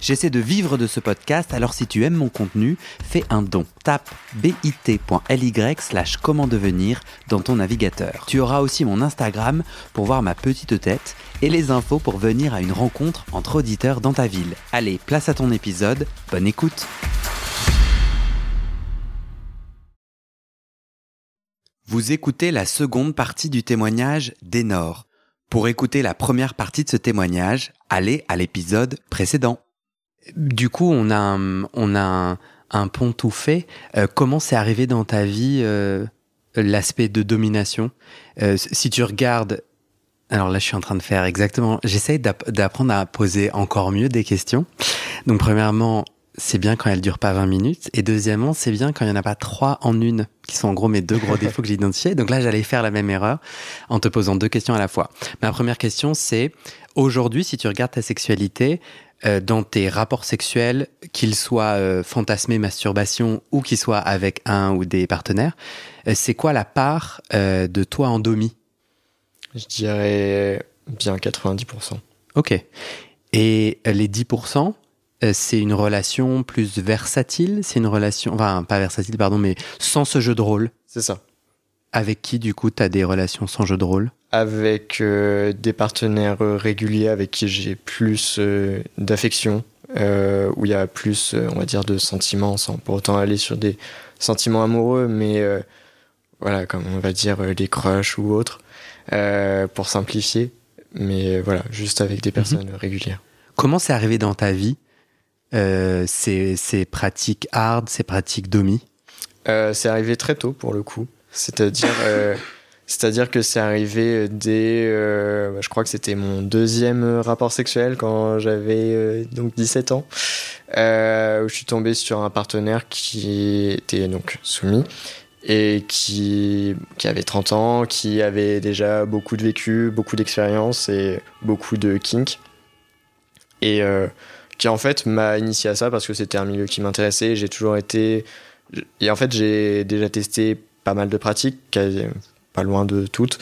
J'essaie de vivre de ce podcast, alors si tu aimes mon contenu, fais un don. Tape bit.ly slash comment devenir dans ton navigateur. Tu auras aussi mon Instagram pour voir ma petite tête et les infos pour venir à une rencontre entre auditeurs dans ta ville. Allez, place à ton épisode, bonne écoute Vous écoutez la seconde partie du témoignage d'Enor. Pour écouter la première partie de ce témoignage, allez à l'épisode précédent. Du coup, on a un, on a un, pont tout fait. Euh, comment c'est arrivé dans ta vie euh, l'aspect de domination? Euh, Si tu regardes, alors là, je suis en train de faire exactement. J'essaye d'apprendre à poser encore mieux des questions. Donc, premièrement, c'est bien quand elles durent pas 20 minutes. Et deuxièmement, c'est bien quand il y en a pas trois en une, qui sont en gros mes deux gros défauts que j'ai identifiés. Donc là, j'allais faire la même erreur en te posant deux questions à la fois. Ma première question, c'est aujourd'hui, si tu regardes ta sexualité, euh, dans tes rapports sexuels, qu'ils soient euh, fantasmés, masturbation ou qu'ils soient avec un ou des partenaires, euh, c'est quoi la part de toi en domi Je dirais bien 90%. Ok. Et les 10%, c'est une relation plus versatile? C'est une relation, enfin pas versatile, pardon, mais sans ce jeu de rôle? C'est ça. Avec qui, du coup, tu as des relations sans jeu de rôle? Avec euh, des partenaires euh, réguliers avec qui j'ai plus euh, d'affection, où il y a plus, on va dire, de sentiments, sans pour autant aller sur des sentiments amoureux, mais voilà, comme on va dire des crushs ou autres, pour simplifier. Mais voilà, juste avec des mhm. personnes régulières. Comment c'est arrivé dans ta vie? Ces, ces pratiques hard, ces pratiques domi? C'est arrivé très tôt pour le coup. C'est-à-dire c'est-à-dire que c'est arrivé dès, euh, bah, je crois que c'était mon deuxième rapport sexuel quand j'avais euh, donc 17 ans, euh, où je suis tombé sur un partenaire qui était donc soumis et qui, qui avait 30 ans, qui avait déjà beaucoup de vécu, beaucoup d'expérience et beaucoup de kink. Et qui en fait m'a initié à ça parce que c'était un milieu qui m'intéressait. J'ai toujours été. Et en fait, j'ai déjà testé pas mal de pratiques, pas loin de toutes.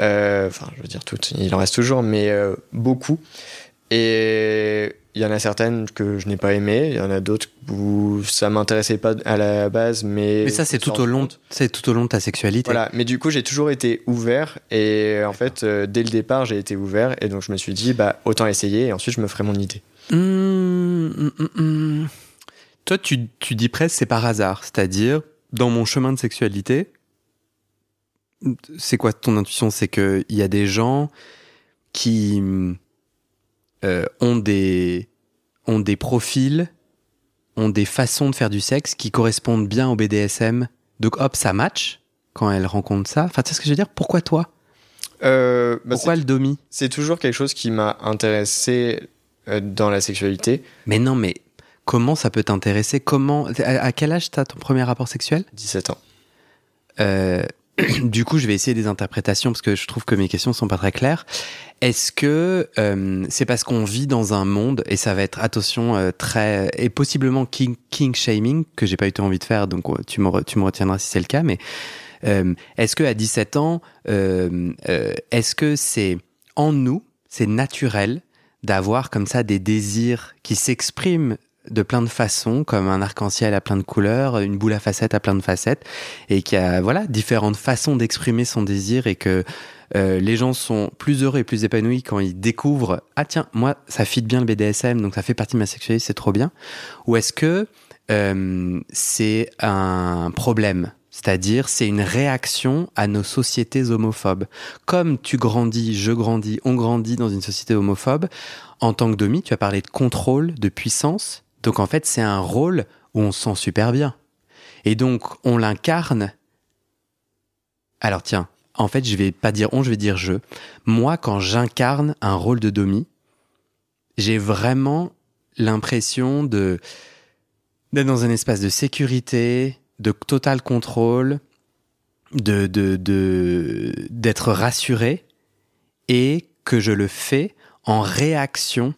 Euh, enfin, je veux dire toutes, il en reste toujours, mais euh, beaucoup. Et il y en a certaines que je n'ai pas aimées, il y en a d'autres où ça m'intéressait pas à la base, mais. Mais ça, c'est tout au long, c'est tout au long de ta sexualité. Voilà, mais du coup, j'ai toujours été ouvert et en fait, euh, dès le départ, j'ai été ouvert et donc je me suis dit, bah, autant essayer et ensuite je me ferai mon idée. Mmh, mmh, mmh, Toi, tu, tu dis presque c'est par hasard, c'est-à-dire dans mon chemin de sexualité, c'est quoi ton intuition? C'est qu'il y a des gens qui euh, ont, des, ont des profils, ont des façons de faire du sexe qui correspondent bien au BDSM. Donc hop, ça match quand elle rencontre ça. Enfin, tu sais ce que je veux dire? Pourquoi toi? Euh, bah, Pourquoi le domi? C'est toujours quelque chose qui m'a intéressé euh, dans la sexualité. Mais non, mais comment ça peut t'intéresser Comment à, quel âge t'as ton premier rapport sexuel? 17 ans. Euh, du coup, je vais essayer des interprétations parce que je trouve que mes questions sont pas très claires. Est-ce que euh, c'est parce qu'on vit dans un monde et ça va être attention euh, très et possiblement king, king shaming que j'ai pas eu envie de faire, donc tu me tu me retiendras si c'est le cas. Mais euh, est-ce que à 17 ans, est-ce que c'est en nous, c'est naturel d'avoir comme ça des désirs qui s'expriment de plein de façons, comme un arc-en-ciel à plein de couleurs, une boule à facettes à plein de facettes, et qui a voilà différentes façons d'exprimer son désir et que euh, les gens sont plus heureux et plus épanouis quand ils découvrent ah tiens moi ça fit bien le BDSM donc ça fait partie de ma sexualité c'est trop bien ou est-ce que euh, c'est un problème c'est-à-dire, c'est une réaction à nos sociétés homophobes. Comme tu grandis, je grandis, on grandit dans une société homophobe, en tant que domi, tu as parlé de contrôle, de puissance. Donc en fait, c'est un rôle où on se sent super bien. Et donc, on l'incarne. Alors tiens, en fait, je vais pas dire on, je vais dire je. Moi, quand j'incarne un rôle de Domi, j'ai vraiment l'impression de d'être dans un espace de sécurité, de total contrôle, de d'être rassuré et que je le fais en réaction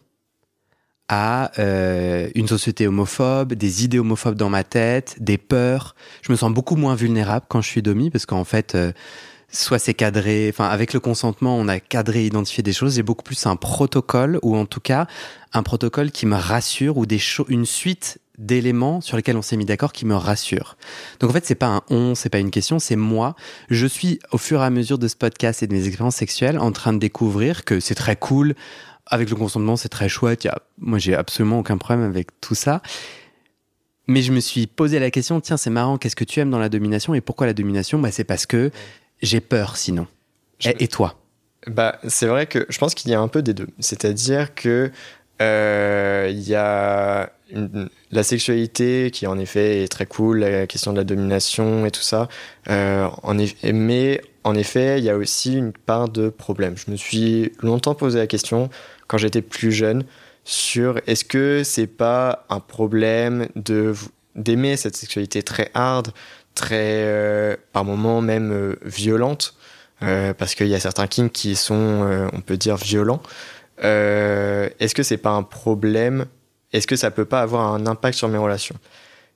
à euh, une société homophobe, des idées homophobes dans ma tête, des peurs. Je me sens beaucoup moins vulnérable quand je suis domi parce qu'en fait, euh, soit c'est cadré, enfin avec le consentement, on a cadré, identifié des choses. J'ai beaucoup plus un protocole ou en tout cas un protocole qui me rassure ou des une suite d'éléments sur lesquels on s'est mis d'accord qui me rassurent. Donc en fait, c'est pas un on, c'est pas une question, c'est moi. Je suis au fur et à mesure de ce podcast et de mes expériences sexuelles en train de découvrir que c'est très cool. Avec le consentement, c'est très chouette. moi, j'ai absolument aucun problème avec tout ça. Mais je me suis posé la question, tiens, c'est marrant, qu'est-ce que tu aimes dans la domination et pourquoi la domination? Bah, C'est parce que j'ai peur sinon. Et, toi? Bah, C'est vrai que je pense qu'il y a un peu des deux. C'est-à-dire que euh, il y a la sexualité qui en effet est très cool, la question de la domination et tout ça. Euh, en mais en effet, il y a aussi une part de problème. Je me suis longtemps posé la question quand j'étais plus jeune sur est-ce que c'est pas un problème de d'aimer cette sexualité très hard, très euh, par moments même euh, violente, parce qu'il y a certains kings qui sont, on peut dire, violents. est-ce que c'est pas un problème? Est-ce que ça peut pas avoir un impact sur mes relations?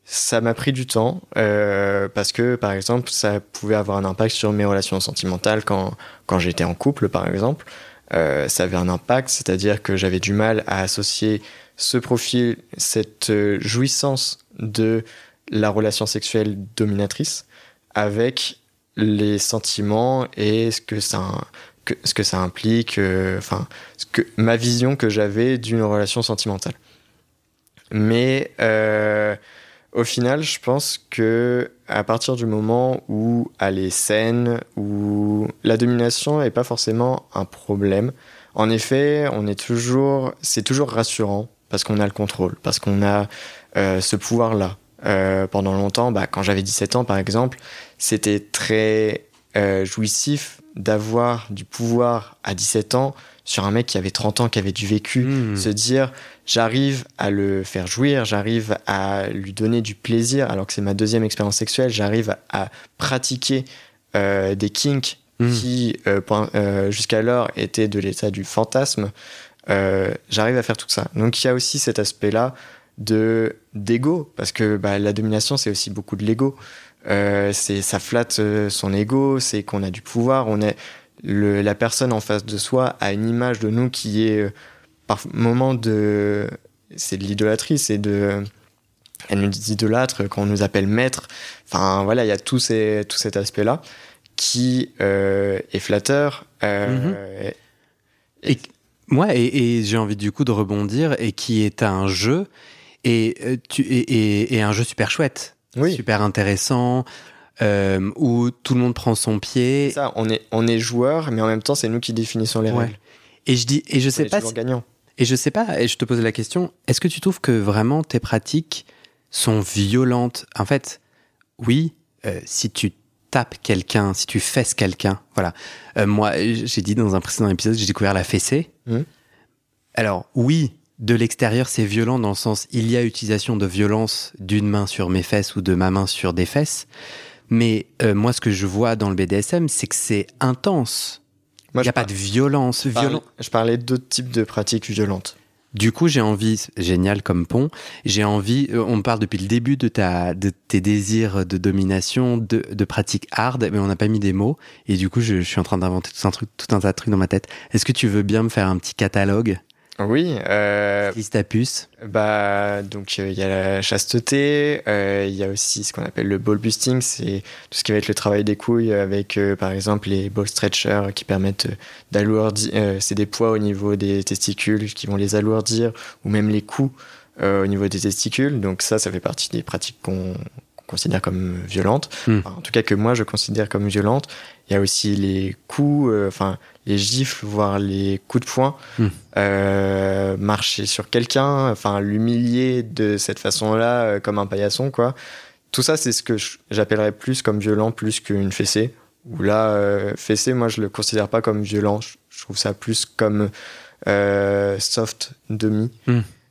Ça m'a pris du temps euh, parce que par exemple ça pouvait avoir un impact sur mes relations sentimentales quand, quand j'étais en couple par exemple. Euh, ça avait un impact c'est à dire que j'avais du mal à associer ce profil cette euh, jouissance de la relation sexuelle dominatrice avec les sentiments et ce que ça ce que ça implique enfin ce ma vision que j'avais d'une relation sentimentale. Mais au final, je pense que à partir du moment où elle est saine, où la domination n'est pas forcément un problème, en effet, on est toujours, c'est toujours rassurant parce qu'on a le contrôle, parce qu'on a euh, ce pouvoir-là. Euh, pendant longtemps, bah, quand j'avais 17 ans par exemple, c'était très euh, jouissif d'avoir du pouvoir à 17 ans sur un mec qui avait 30 ans, qui avait du vécu, hmm. se dire j'arrive à le faire jouir, j'arrive à lui donner du plaisir, alors que c'est ma deuxième expérience sexuelle, j'arrive à, pratiquer euh, des kinks hmm. qui euh, euh, jusqu'alors étaient de l'état du fantasme, j'arrive à faire tout ça. Donc il y a aussi cet aspect-là de d'ego, parce que bah, la domination c'est aussi beaucoup de l'ego. C'est ça flatte son ego, c'est qu'on a du pouvoir, on est la personne en face de soi a une image de nous qui est euh, par moment de c'est de l'idolâtrie c'est de elle nous dit idolâtre quand on nous appelle maître enfin voilà il y a tout, ces, tout cet aspect là qui euh, est flatteur euh, mhm. et, moi et, j'ai envie du coup de rebondir et qui est un jeu et, tu, et, un jeu super chouette super intéressant euh, où tout le monde prend son pied. Ça, on est, on est joueur, mais en même temps, c'est nous qui définissons les règles. Et je dis, et je sais pas. gagnant. Et je sais pas, et je te pose la question, est-ce que tu trouves que vraiment tes pratiques sont violentes? En fait, oui, euh, si tu tapes quelqu'un, si tu fesses quelqu'un, voilà. Euh, moi, j'ai dit dans un précédent épisode, j'ai découvert la fessée. Hmm. Alors, oui, de l'extérieur, c'est violent dans le sens, il y a utilisation de violence d'une main sur mes fesses ou de ma main sur des fesses. Mais euh, moi, ce que je vois dans le BDSM, c'est que c'est intense. Il n'y a pas de violence. Je parlais d'autres types de pratiques violentes. Du coup, j'ai envie, génial comme pont, j'ai envie, euh, on parle depuis le début de, ta, de tes désirs de domination, de, de pratiques hard, mais on n'a pas mis des mots. Et du coup, je, je suis en train d'inventer tout un, truc, tout un tas de trucs dans ma tête. Est-ce que tu veux bien me faire un petit catalogue? Oui. Euh. Bah, donc euh, il y a la chasteté, euh, il y a aussi ce qu'on appelle le ball busting, c'est tout ce qui va être le travail des couilles avec euh, par exemple les ball stretchers qui permettent d'alourdir, c'est des poids au niveau des testicules qui vont les alourdir, ou même les coups au niveau des testicules. Donc ça, ça fait partie des pratiques qu'on considère comme violentes, hmm. en tout cas que moi je considère comme violentes. Il y a aussi les coups, enfin les gifles, voire les coups de poing, hmm. euh, marcher sur quelqu'un, enfin l'humilier de cette façon-là euh, comme un paillasson, quoi. Tout ça, c'est ce que j'appellerais plus comme violent, plus qu'une fessée. Ou là, euh, fessée, moi, je le considère pas comme violent. Je trouve ça plus comme soft demi.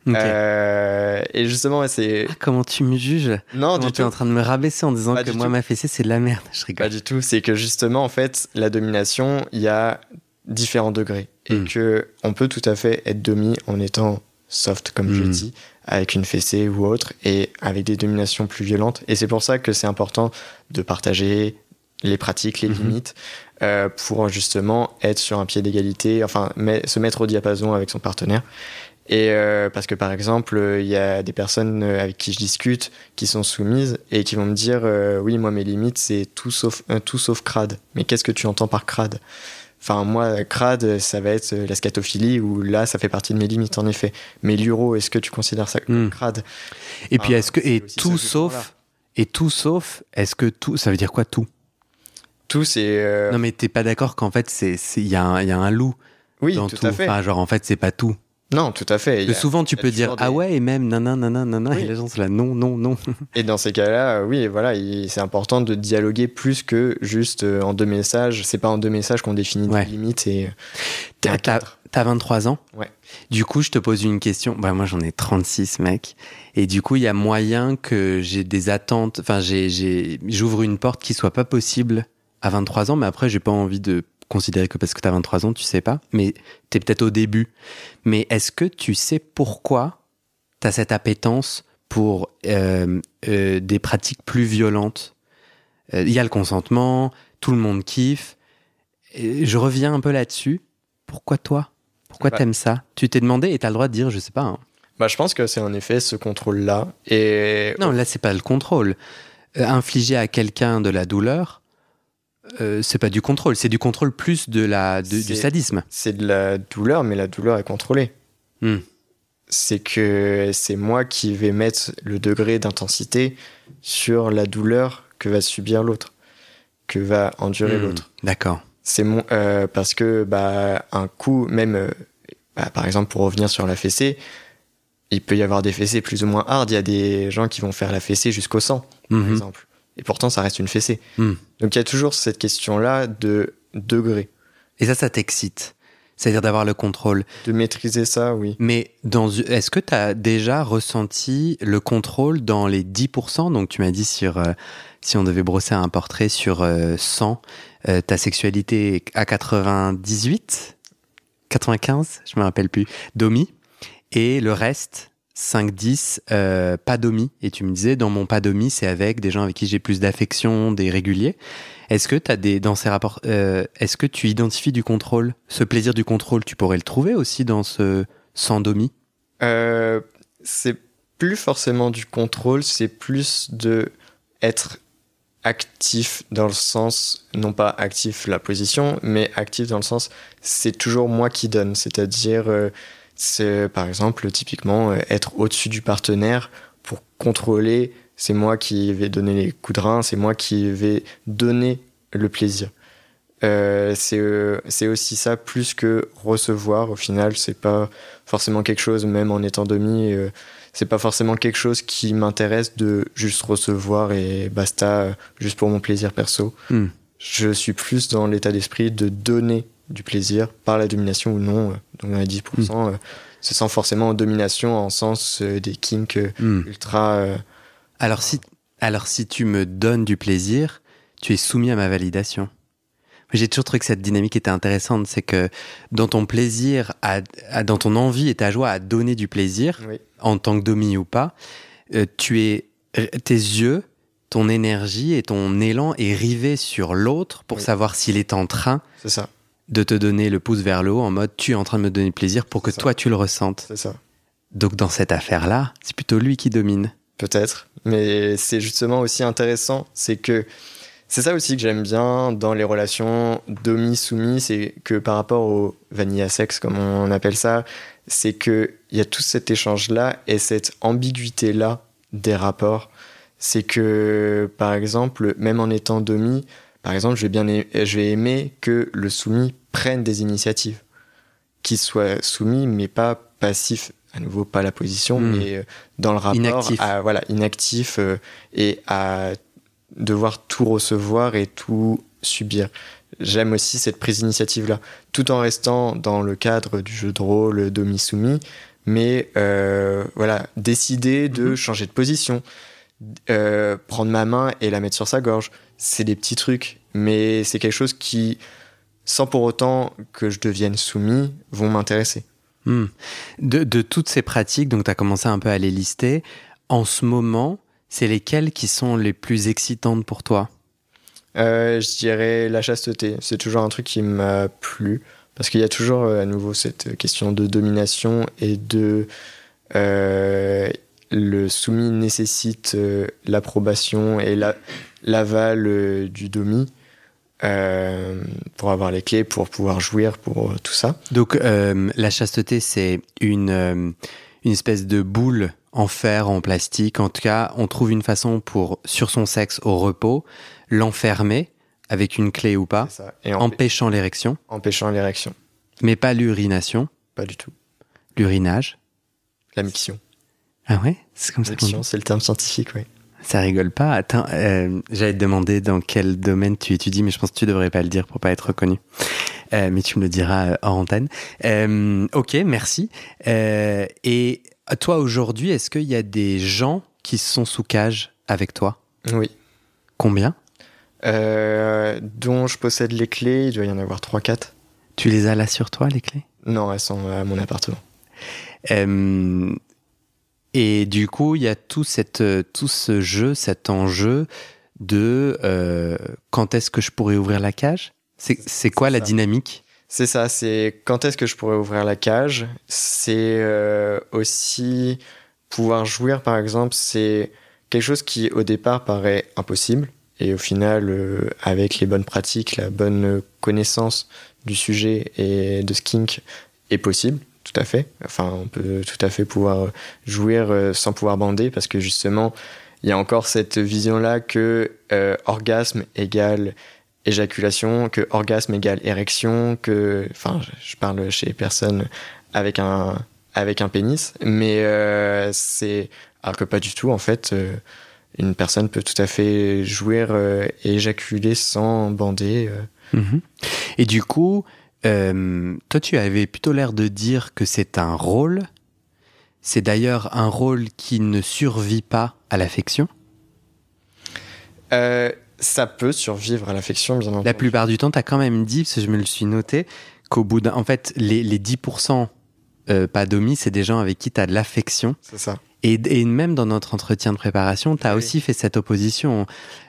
Hmm. et justement, c'est. Ah, comment tu me juges? Non, tu es en train de me rabaisser en disant que moi, ma fessée, c'est de la merde? Je rigole. Pas du tout. C'est que justement, en fait, la domination, il y a différents degrés et hmm. que on peut tout à fait être demi en étant soft, comme je Mhm. dis, avec une fessée ou autre, et avec des dominations plus violentes. Et c'est pour ça que c'est important de partager les pratiques, les Mhm. limites, euh, pour justement être sur un pied d'égalité, enfin mais- se mettre au diapason avec son partenaire. Et euh, parce que par exemple, euh, il y a des personnes euh, avec qui je discute qui sont soumises et qui vont me dire euh, oui moi mes limites c'est tout sauf tout sauf crade. Mais qu'est-ce que tu entends par crade? Enfin moi crade ça va être la scatophilie où là ça fait partie de mes limites en effet. Mais l'uro est-ce que tu considères ça comme Mm. crade? Et puis Ah, est-ce que et tout sauf et tout sauf est-ce que tout ça veut dire quoi tout? Tout c'est Non mais t'es pas d'accord qu'en fait c'est il y, a un- il y a un loup oui dans tout, tout. à fait. Enfin genre en fait c'est pas tout. Non tout à fait. A- souvent tu peux dire ah des- ouais et même nanana nanana nanana Oui. et les gens sont là non non non. Et dans ces cas-là, oui, voilà, il- c'est important de dialoguer plus que juste euh, en deux messages. C'est pas en deux messages qu'on définit Ouais. des limites et. T'as- un T'as cadre. t'as 23 ans? Ouais. Du coup, je te pose une question. Bah, moi, j'en ai 36, mec. Et du coup, il y a moyen que j'ai des attentes. Enfin, j'ouvre une porte qui soit pas possible à 23 ans, mais après, j'ai pas envie de considérer que parce que t'as 23 ans, tu sais pas. Mais t'es peut-être au début. Mais est-ce que tu sais pourquoi t'as cette appétence pour euh, euh, des pratiques plus violentes? Euh, Il y a le consentement, tout le monde kiffe. Et je reviens un peu là-dessus. Pourquoi toi? Pourquoi Bah- t'aimes ça? Tu t'es demandé et t'as le droit de dire, je sais pas. hein. Bah, je pense que c'est en effet ce contrôle-là. Et Non, là, c'est pas le contrôle. Euh, infliger à quelqu'un de la douleur, euh, c'est pas du contrôle, c'est du contrôle plus de la, de- du sadisme. c'est de la douleur, mais la douleur est contrôlée. Hmm. C'est que c'est moi qui vais mettre le degré d'intensité sur la douleur que va subir l'autre, que va endurer Hmm, l'autre. D'accord. C'est mon euh, parce que bah un coup même euh, bah, par exemple pour revenir sur la fessée, il peut y avoir des fessées plus ou moins hard. Il y a des gens qui vont faire la fessée jusqu'au sang, par Mhm. exemple. Et pourtant, ça reste une fessée. Mhm. Donc il y a toujours cette question-là de degré. Et ça, ça t'excite. C'est-à-dire d'avoir le contrôle. De maîtriser ça, oui. Mais dans, est-ce que tu as déjà ressenti le contrôle dans les 10% Donc tu m'as dit sur, euh, si on devait brosser un portrait sur euh, 100, euh, ta sexualité est à 98 95 Je me rappelle plus. Domi? Et le reste, 5-10, euh, pas domi. Et tu me disais, dans mon pas domi, c'est avec des gens avec qui j'ai plus d'affection, des réguliers. Est-ce que as des, dans ces rapports, euh, est-ce que tu identifies du contrôle Ce plaisir du contrôle, tu pourrais le trouver aussi dans ce sans domi Euh, c'est plus forcément du contrôle, c'est plus de être actif dans le sens, non pas actif la position, mais actif dans le sens, c'est toujours moi qui donne. C'est-à-dire, euh, c'est par exemple, typiquement, euh, être au-dessus du partenaire pour contrôler, c'est moi qui vais donner les coups de rein, c'est moi qui vais donner le plaisir. Euh, c'est euh, c'est aussi ça plus que recevoir au final c'est pas forcément quelque chose même en étant demi euh, c'est pas forcément quelque chose qui m'intéresse de juste recevoir et basta juste pour mon plaisir perso Hmm. je suis plus dans l'état d'esprit de donner du plaisir par la domination ou non euh, donc dans les 10% Hmm. euh, c'est sans forcément domination en sens euh, des kinks euh, Hmm. ultra euh, Alors si, alors si tu me donnes du plaisir, tu es soumis à ma validation. J'ai toujours trouvé que cette dynamique était intéressante, c'est que dans ton plaisir, à, à- dans ton envie et ta joie à donner du plaisir, oui en tant que domi ou pas, euh, tu es tes yeux, ton énergie et ton élan est rivé sur l'autre pour Oui. savoir s'il est en train c'est ça de te donner le pouce vers le haut en mode tu es en train de me donner plaisir pour que ça. toi tu le ressentes. c'est ça Donc dans cette affaire-là, c'est plutôt lui qui domine. Peut-être, mais c'est justement aussi intéressant, c'est que c'est ça aussi que j'aime bien dans les relations domi-soumis, c'est que par rapport au vanilla sex, comme on appelle ça, c'est qu'il y a tout cet échange-là et cette ambiguïté-là des rapports. C'est que, par exemple, même en étant domi, par exemple, je vais, bien ai- je vais aimer que le soumis prenne des initiatives, qu'il soit soumis, mais pas passif. À nouveau, pas la position, Hmm. mais euh, dans le rapport, Inactif. à, voilà, inactif euh, et à devoir tout recevoir et tout subir. J'aime aussi cette prise d'initiative-là, tout en restant dans le cadre du jeu de rôle domi-soumis, mais euh, voilà, décider de Mhm. changer de position, euh, prendre ma main et la mettre sur sa gorge, c'est des petits trucs, mais c'est quelque chose qui, sans pour autant que je devienne soumis, vont m'intéresser. Hmm. De, de, toutes ces pratiques, donc tu as commencé un peu à les lister, en ce moment, c'est lesquelles qui sont les plus excitantes pour toi? Euh, Je dirais la chasteté. C'est toujours un truc qui m'a plu. Parce qu'il y a toujours euh, à nouveau cette question de domination et de euh, le soumis nécessite l'approbation et l'aval euh, du domi euh, pour avoir les clés, pour pouvoir jouir, pour tout ça. Donc la chasteté, c'est une, une espèce de boule en fer, en plastique. En tout cas, on trouve une façon pour, sur son sexe au repos, l'enfermer avec une clé ou pas, Et empêchant l'érection. Empêchant l'érection. Mais pas l'urination. Pas du tout. L'urinage. La miction. Ah ouais? C'est comme ça C'est le terme scientifique, oui. Ça rigole pas. Attends, euh, j'allais te demander dans quel domaine tu étudies, mais je pense que tu devrais pas le dire pour pas être reconnu. Euh, mais tu me le diras euh, hors antenne. Euh, ok, merci. Et toi, aujourd'hui, est-ce qu'il y a des gens qui sont sous cage avec toi? Oui. Combien? Dont je possède les clés, il doit y en avoir 3-4. Tu les as là sur toi, les clés? Non, elles sont à mon appartement. Euh, et du coup, il y a tout, cette, tout ce jeu, cet enjeu de euh, quand est-ce que je pourrais ouvrir la cage? C'est quoi la dynamique? C'est ça, c'est quand est-ce que je pourrais ouvrir la cage? C'est euh, aussi pouvoir jouir, par exemple, c'est quelque chose qui au départ paraît impossible. Et au final, euh, avec les bonnes pratiques, la bonne connaissance du sujet et de skink est possible tout à fait. Enfin, on peut tout à fait pouvoir jouir euh, sans pouvoir bander parce que justement, il y a encore cette vision-là que euh, orgasme égale éjaculation, que orgasme égale érection, que, enfin, je parle chez personne avec un avec un pénis, mais euh, c'est alors que pas du tout en fait. Une personne peut tout à fait jouir et éjaculer sans bander. Mm-hmm. Et du coup, euh, toi, tu avais plutôt l'air de dire que c'est un rôle. C'est d'ailleurs un rôle qui ne survit pas à l'affection. Euh, ça peut survivre à l'affection, bien entendu. La plupart du temps, tu as quand même dit, parce que je me le suis noté, qu'au bout d'un. En fait, les, les 10% euh, pas d'omis, c'est des gens avec qui tu as de l'affection. C'est ça. Et, et, même dans notre entretien de préparation, tu as oui. aussi fait cette opposition.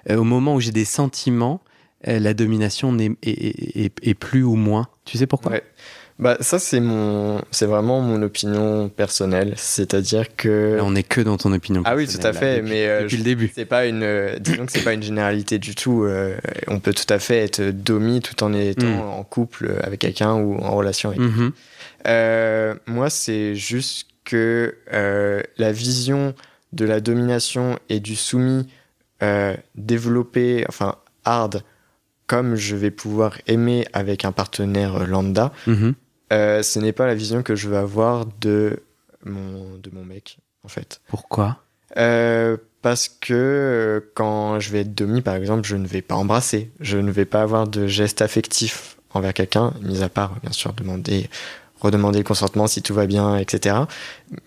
Au moment où j'ai des sentiments, la domination n'est est, est, est, plus ou moins. Tu sais pourquoi? Ouais. Bah ça c'est mon c'est vraiment mon opinion personnelle, c'est-à-dire que Là, on n'est que dans ton opinion Ah oui, tout à fait, là, depuis, mais euh, depuis le début. C'est pas une euh, disons que c'est pas une généralité du tout, euh, on peut tout à fait être domi tout en étant mm. en couple avec quelqu'un ou en relation avec mm -hmm. moi c'est juste que la vision de la domination et du soumis développé enfin hard comme je vais pouvoir aimer avec un partenaire lambda, -hmm. euh, ce n'est pas la vision que je veux avoir de mon, de mon mec, en fait. Pourquoi? Euh, Parce que quand je vais être demi, par exemple, je ne vais pas embrasser, je ne vais pas avoir de geste affectif envers quelqu'un, mis à part, bien sûr, demander redemander le consentement si tout va bien, etc.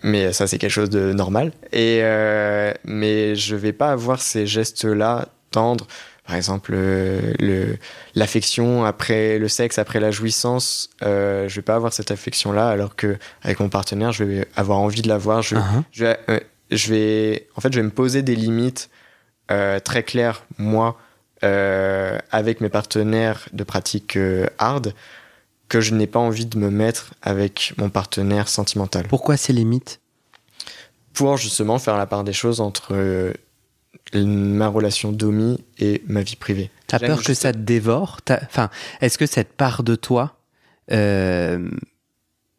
Mais ça, c'est quelque chose de normal. Et euh, mais je vais pas avoir ces gestes-là tendres par exemple le l'affection après le sexe après la jouissance euh, je vais pas avoir cette affection là alors que avec mon partenaire je vais avoir envie de l'avoir je, uh -huh. je, vais, euh, je vais en fait je vais me poser des limites euh, très claires moi euh, avec mes partenaires de pratique euh, hard que je n'ai pas envie de me mettre avec mon partenaire sentimental. Pourquoi ces limites? Pour justement faire la part des choses entre euh, ma relation domi et ma vie privée. T'as peur que ça te dévore? Enfin, est-ce que cette part de toi, euh...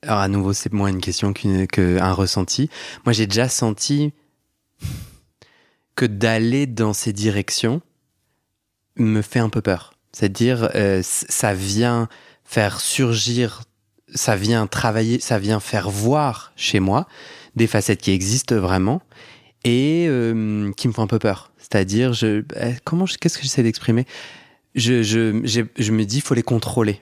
alors à nouveau c'est moins une question qu'un qu ressenti. Moi j'ai déjà senti que d'aller dans ces directions me fait un peu peur. C'est-à-dire euh, ça vient faire surgir, ça vient travailler, ça vient faire voir chez moi des facettes qui existent vraiment et euh, qui me font un peu peur. C'est-à-dire, je, eh, comment, qu'est-ce que j'essaie d'exprimer? Je, je, je me dis, il faut les contrôler.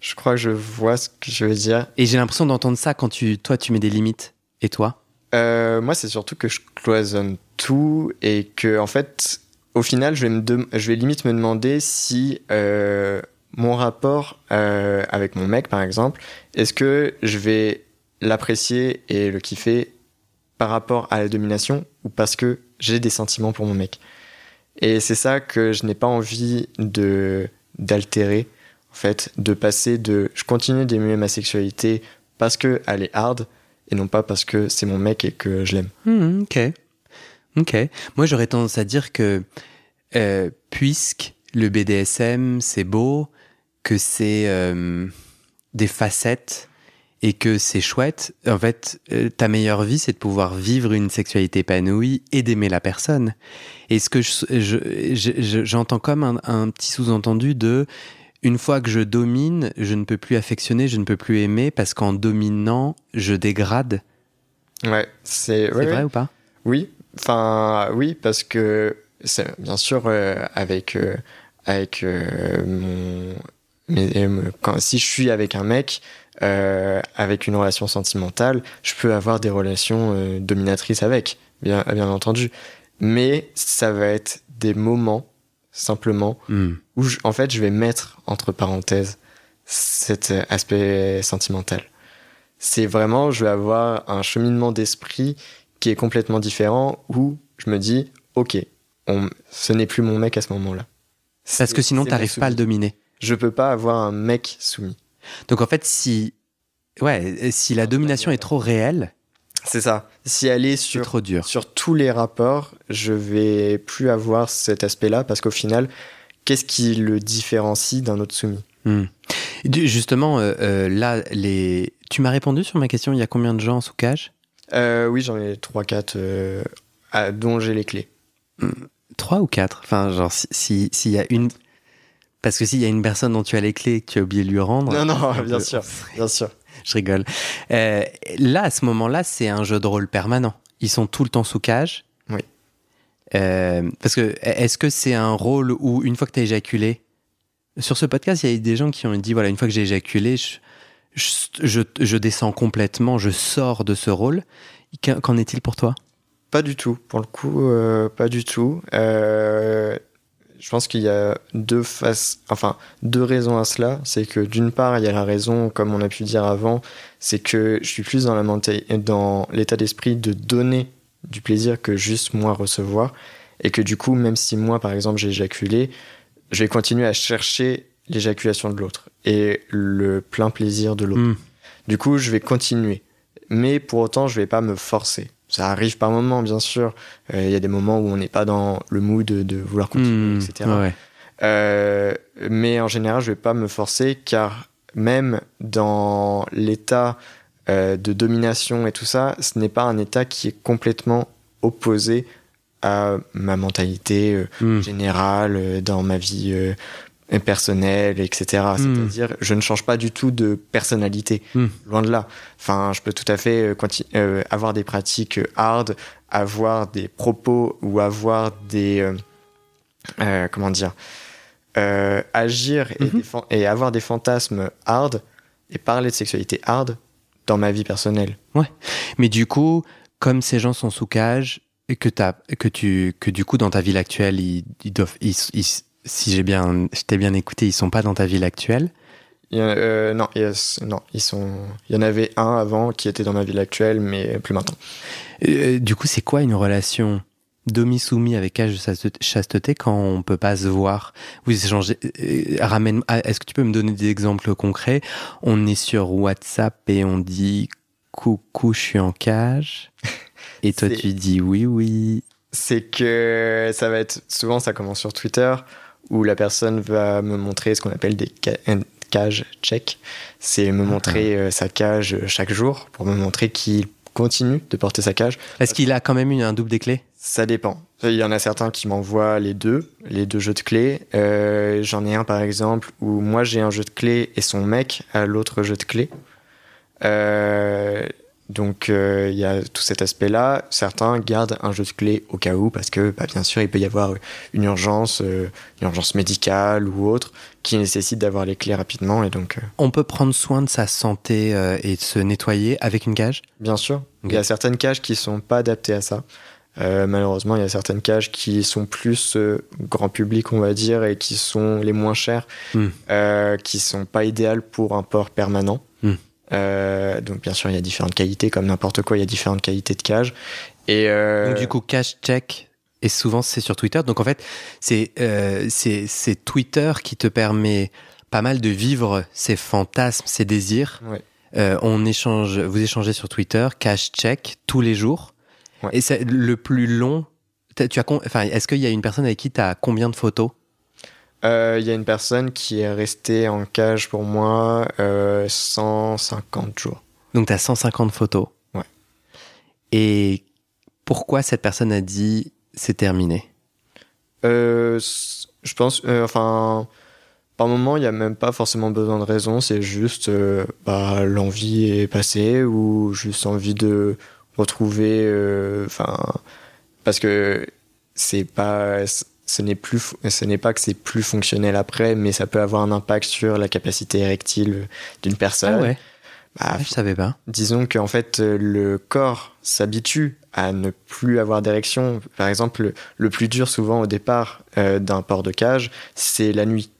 Je crois que je vois ce que je veux dire. Et j'ai l'impression d'entendre ça quand tu, toi, tu mets des limites. Et toi? Euh, Moi, c'est surtout que je cloisonne tout et que, en fait, au final, je vais, me je vais limite me demander si euh, mon rapport avec mon mec, par exemple, est-ce que je vais l'apprécier et le kiffer par rapport à la domination ou parce que j'ai des sentiments pour mon mec. Et c'est ça que je n'ai pas envie de d'altérer, en fait, de passer de je continue d'aimer ma sexualité parce que elle est hard et non pas parce que c'est mon mec et que je l'aime. Hmm, ok. Ok. Moi, j'aurais tendance à dire que euh, puisque le BDSM, c'est beau, que c'est euh, des facettes et que c'est chouette, en fait, euh, ta meilleure vie, c'est de pouvoir vivre une sexualité épanouie et d'aimer la personne. Et ce que j'entends je, je, comme un, un petit sous-entendu de une fois que je domine, je ne peux plus affectionner, je ne peux plus aimer parce qu'en dominant, je dégrade. Ouais, c'est vrai ouais. ou pas? Oui, enfin oui, parce que bien sûr euh, avec euh, avec euh, mon mais quand si je suis avec un mec avec une relation sentimentale, je peux avoir des relations dominatrices avec, bien bien entendu, mais ça va être des moments simplement, hmm. où en fait je vais mettre entre parenthèses cet aspect sentimental. C'est vraiment, je vais avoir un cheminement d'esprit qui est complètement différent où je me dis, ok, on, ce n'est plus mon mec à ce moment-là. Parce que sinon, t'arrives pas à le dominer. Je peux pas avoir un mec soumis. Donc en fait, si, ouais, si la domination est trop réelle, c'est ça. Si elle est sur, trop dur. sur tous les rapports, je vais plus avoir cet aspect-là parce qu'au final, qu'est-ce qui le différencie d'un autre soumis? Hmm. Justement, euh, euh, là, les... tu m'as répondu sur ma question, il y a combien de gens en sous cage euh, Oui, j'en ai 3-4 dont j'ai les clés. 3 hmm. ou 4 Enfin, genre, s'il si, y a une... Parce que s'il y a une personne dont tu as les clés que tu as oublié de lui rendre... Non, non, bien sûr, bien sûr je rigole. Euh, là, à ce moment-là, c'est un jeu de rôle permanent. Ils sont tout le temps sous cage. Oui. Euh, parce que, est-ce que c'est un rôle où, une fois que tu as éjaculé, sur ce podcast, il y a eu des gens qui ont dit voilà, une fois que j'ai éjaculé, je, je, descends complètement, je sors de ce rôle. Qu'en est-il pour toi? Pas du tout. Pour le coup, euh, pas du tout. Euh, je pense qu'il y a deux faces, enfin deux raisons à cela. C'est que d'une part, il y a la raison, comme on a pu dire avant, c'est que je suis plus dans la dans l'état d'esprit de donner du plaisir que juste moi recevoir, et que du coup, même si moi, par exemple, j'ai éjaculé, je vais continuer à chercher l'éjaculation de l'autre et le plein plaisir de l'autre. Hmm. Du coup, je vais continuer, mais pour autant, je vais pas me forcer ça arrive par moments, bien sûr. Euh, il y a des moments où on n'est pas dans le mood de, vouloir continuer, hmm, etc. Euh, mais en général, je vais pas me forcer car même dans l'état euh, de domination et tout ça, ce n'est pas un état qui est complètement opposé à ma mentalité hmm. générale dans ma vie personnel, etc. Hmm. C'est-à-dire, je ne change pas du tout de personnalité, hmm. loin de là. Enfin, je peux tout à fait euh, euh, avoir des pratiques hard, avoir des propos ou avoir des euh, comment dire, agir et, mhm. et, avoir des fantasmes hard et parler de sexualité hard dans ma vie personnelle. Ouais, mais du coup, comme ces gens sont sous cage et que, as, que, tu, que du coup dans ta ville actuelle, ils, ils doivent, ils, si j'ai bien, je bien écouté, ils sont pas dans ta ville actuelle? Euh, non, non, ils sont. Il y en avait un avant qui était dans ma ville actuelle, mais plus maintenant. Euh, du coup, c'est quoi une relation demi-soumis avec âge de chasteté quand on peut pas se voir? Vous échangez. Euh, ramène. Ah, est-ce que tu peux me donner des exemples concrets? On est sur WhatsApp et on dit coucou, je suis en cage. Et toi, tu dis oui, oui. C'est que ça va être souvent ça commence sur Twitter où la personne va me montrer ce qu'on appelle des cages check. C'est me montrer euh, sa cage chaque jour pour me montrer qu'il continue de porter sa cage. Est-ce qu'il a quand même eu un double des clés? Ça dépend. Il y en a certains qui m'envoient les deux, les deux jeux de clés. Euh, j'en ai un par exemple où moi j'ai un jeu de clés et son mec a l'autre jeu de clés. Euh, donc euh, il y a tout cet aspect-là. Certains gardent un jeu de clés au cas où, parce que bah, bien sûr il peut y avoir une urgence, euh, une urgence médicale ou autre, qui nécessite d'avoir les clés rapidement. Et donc, euh, On peut prendre soin de sa santé et de se nettoyer avec une cage? Bien sûr. Il y a certaines cages qui sont pas adaptées à ça. malheureusement, il y a certaines cages qui sont plus grand public, on va dire, et qui sont les moins chères, hmm. qui sont pas idéales pour un port permanent. Euh, donc bien sûr, il y a différentes qualités, comme n'importe quoi, il y a différentes qualités de cage. Et euh, Donc du coup, cash check, et souvent c'est sur Twitter. Donc en fait, c'est euh, c'est Twitter qui te permet pas mal de vivre ses fantasmes, ses désirs. Ouais. On échange, vous échangez sur Twitter, cash check tous les jours. Ouais. Et c'est le plus long. Tu as, enfin, est-ce qu'il y a une personne avec qui tu as combien de photos? Euh, il y a une personne qui est restée en cage pour moi euh, 150 jours. Donc tu as 150 photos. Ouais. Et pourquoi cette personne a dit c'est terminé? Euh, je pense, euh, enfin, par moment, il n'y a même pas forcément besoin de raison, c'est juste euh, bah, l'envie est passée ou juste envie de retrouver, euh, enfin, parce que c'est pas, ce n'est plus, ce n'est pas que c'est plus fonctionnel après, mais ça peut avoir un impact sur la capacité érectile d'une personne. Ah ouais, Bah, Ah, je savais pas. disons qu'en fait euh, le corps s'habitue à ne plus avoir d'érection. Par exemple, le, le plus dur souvent au départ euh, d'un port de cage, c'est la nuit.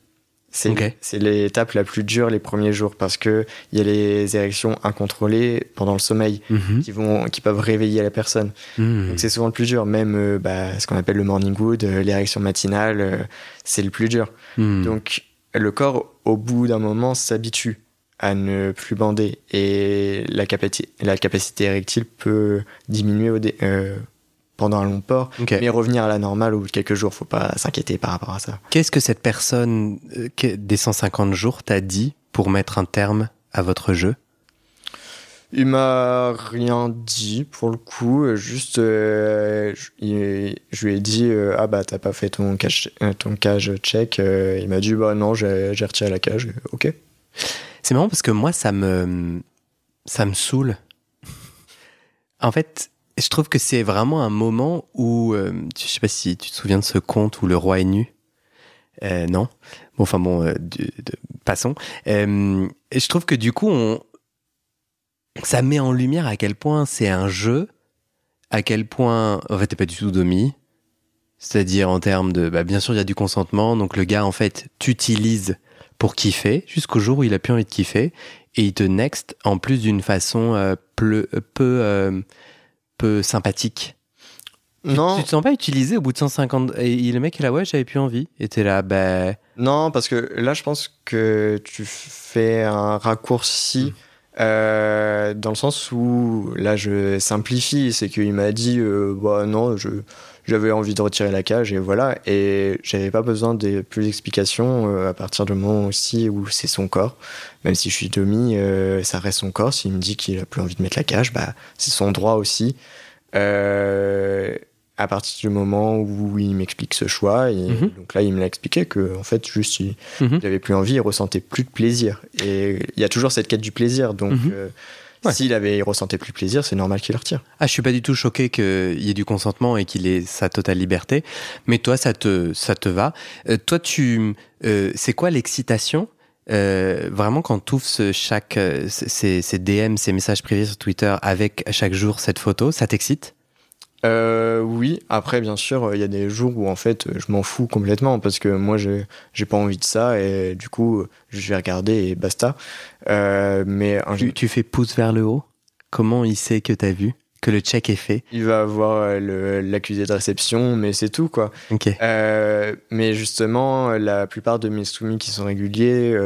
C'est l'étape la plus dure les premiers jours parce que il y a les érections incontrôlées pendant le sommeil Mhm. qui vont qui peuvent réveiller la personne. Mhm. Donc c'est souvent le plus dur. Même euh, bah, ce qu'on appelle le morning wood, euh, l'érection matinale, euh, c'est le plus dur. Mhm. Donc le corps, au bout d'un moment, s'habitue à ne plus bander et la, capacité la capacité érectile peut diminuer au dé- pendant un long port, mais revenir à la normale au bout de quelques jours. Faut pas s'inquiéter par rapport à ça. Qu'est-ce que cette personne euh, des 150 jours t'a dit pour mettre un terme à votre jeu? Il m'a rien dit pour le coup, juste euh, je, lui ai dit euh, ah bah t'as pas fait ton cage euh, ton cage check. Il m'a dit bah non j'ai j'ai retiré la cage. Ok. C'est marrant parce que moi, ça me, ça me saoule. En fait, je trouve que c'est vraiment un moment où, euh, je sais pas si tu te souviens de ce conte où le roi est nu. Euh, non. Bon, enfin bon, euh, de- passons. Euh, et je trouve que du coup, on, ça met en lumière à quel point c'est un jeu, à quel point, en fait, t'es pas du tout domi. C'est-à-dire en termes de, bah, bien sûr, il y a du consentement, donc le gars, en fait, t'utilise pour kiffer jusqu'au jour où il a plus envie de kiffer et il te next en plus d'une façon euh, pleu- peu euh, peu sympathique. Tu- Non. Tu, te sens pas utilisé au bout de 150 et le mec est là ouais j'avais plus envie et t'es là bah Non, parce que là, je pense que tu fais un raccourci euh, dans le sens où là, je simplifie. C'est qu'il m'a dit, euh, bah non, je j'avais envie de retirer la cage et voilà. Et j'avais pas besoin de plus d'explications euh, à partir du moment aussi où c'est son corps. Même si je suis demi, euh, ça reste son corps. S'il me dit qu'il a plus envie de mettre la cage, bah c'est son droit aussi. Euh, à partir du moment où il m'explique ce choix, et Mhm. donc là il me l'a expliqué que en fait juste il, Mhm. il avait plus envie, il ressentait plus de plaisir. Et il y a toujours cette quête du plaisir, donc Mhm. euh. S'il avait il ressentait plus plaisir, c'est normal qu'il le retire. ah je suis pas du tout choqué qu'il y ait du consentement et qu'il ait sa totale liberté. Mais toi ça te ça te va. Euh, toi tu euh, c'est quoi l'excitation euh, vraiment quand tu ouvres chaque euh, ces, ces DM ces messages privés sur Twitter avec chaque jour cette photo ça t'excite? Euh, oui, après bien sûr, il y a des jours où en fait je m'en fous complètement parce que moi j'ai pas envie de ça et du coup je vais regarder et basta. Euh, mais un tu, tu fais pouce vers le haut? Comment il sait que t'as vu que le check est fait? Il va avoir euh, l'accusé de réception, mais c'est tout quoi. Euh, mais justement, la plupart de mes soumis qui sont réguliers